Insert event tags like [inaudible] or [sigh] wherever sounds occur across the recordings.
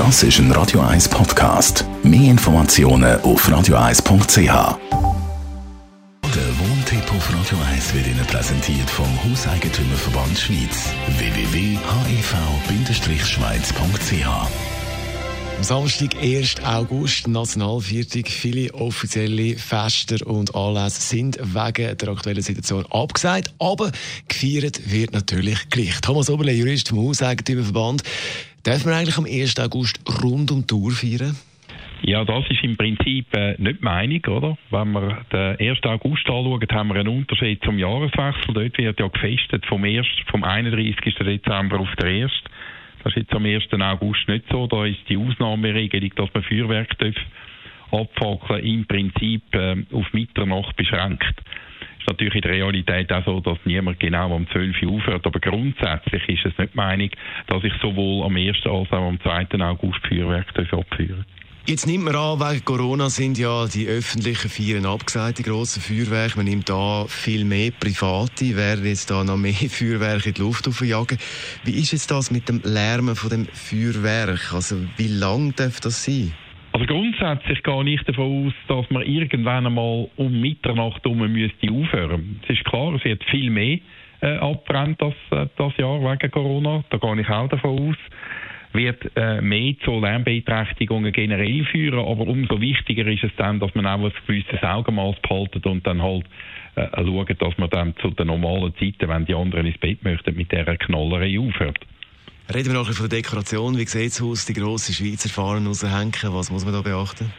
Das ist ein Radio 1 Podcast. Mehr Informationen auf radio1.ch. Der Wohntipp auf Radio 1 wird Ihnen präsentiert vom Hauseigentümerverband Schweiz. www.hev-schweiz.ch am Samstag, 1. August, Nationalviertag. Viele offizielle Feste und Anlässe sind wegen der aktuellen Situation abgesagt, aber gefeiert wird natürlich gleich. Thomas Oberle, Jurist vom Hauseigentümerverband. Darf man eigentlich am 1. August rund um die Uhr feiern? Ja, das ist im Prinzip äh, nicht Meinung, oder? Wenn wir den 1. August anschauen, haben wir einen Unterschied zum Jahreswechsel. Dort wird ja gefestet vom, 1., vom 31. Dezember auf den 1. Das ist jetzt am 1. August nicht so. Da ist die Ausnahmeregelung, dass man Feuerwerk abfackeln im Prinzip äh, auf Mitternacht beschränkt. Ist natürlich in der Realität auch so, dass niemand genau am 12 Uhr aufhört, aber grundsätzlich ist es nicht die Meinung, dass ich sowohl am 1. als auch am 2. August Feuerwerk abführen Jetzt nimmt man an, wegen Corona sind ja die öffentlichen Vieren abgesagt, die grossen Feuerwerke. Man nimmt da viel mehr Private, werden jetzt da noch mehr [laughs] Feuerwerke in die Luft aufjagen. Wie ist jetzt das mit dem Lärmen von dem Feuerwerk? Also wie lang darf das sein? Also grundsätzlich gehe ich davon aus, dass man irgendwann einmal um Mitternacht herum müsste aufhören. Es ist klar, es wird viel mehr äh, abbrennt das, äh, das Jahr wegen Corona. Da gehe ich auch davon aus wird äh, mehr zu Lärmbeeinträchtigungen generell führen, aber umso wichtiger ist es dann, dass man auch ein gewisses Augenmaß behaltet und dann halt äh, schaut, dass man dann zu den normalen Zeiten, wenn die anderen ins Bett möchten, mit dieser Knallerei aufhört. Reden wir noch von der Dekoration. Wie sieht es aus, die grosse Schweizer Fahnen raushängen? Was muss man da beachten?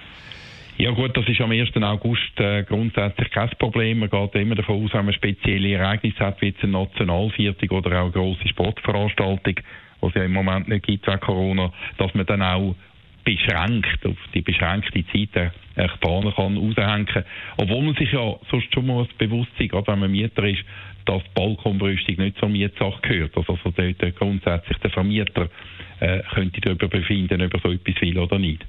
Ja gut, das ist am 1. August äh, grundsätzlich kein Problem. Man geht immer davon aus, wenn man spezielle Ereignisse hat, wie eine Nationalviertel oder auch eine grosse Sportveranstaltung, was ja im Moment nicht gibt wegen Corona, dass man dann auch beschränkt, auf die beschränkte Zeit eine Bahnen kann raushängen kann. Obwohl man sich ja sonst schon mal bewusst sein, gerade wenn man Mieter ist, dass die Balkonbrüstung nicht zur Mietsache gehört. Also, also dort grundsätzlich der Vermieter äh, könnte darüber befinden, ob er so etwas will oder nicht.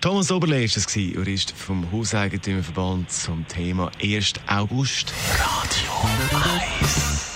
Thomas Oberle war es, Jurist vom Hauseigentümerverband zum Thema 1. August. Radio 1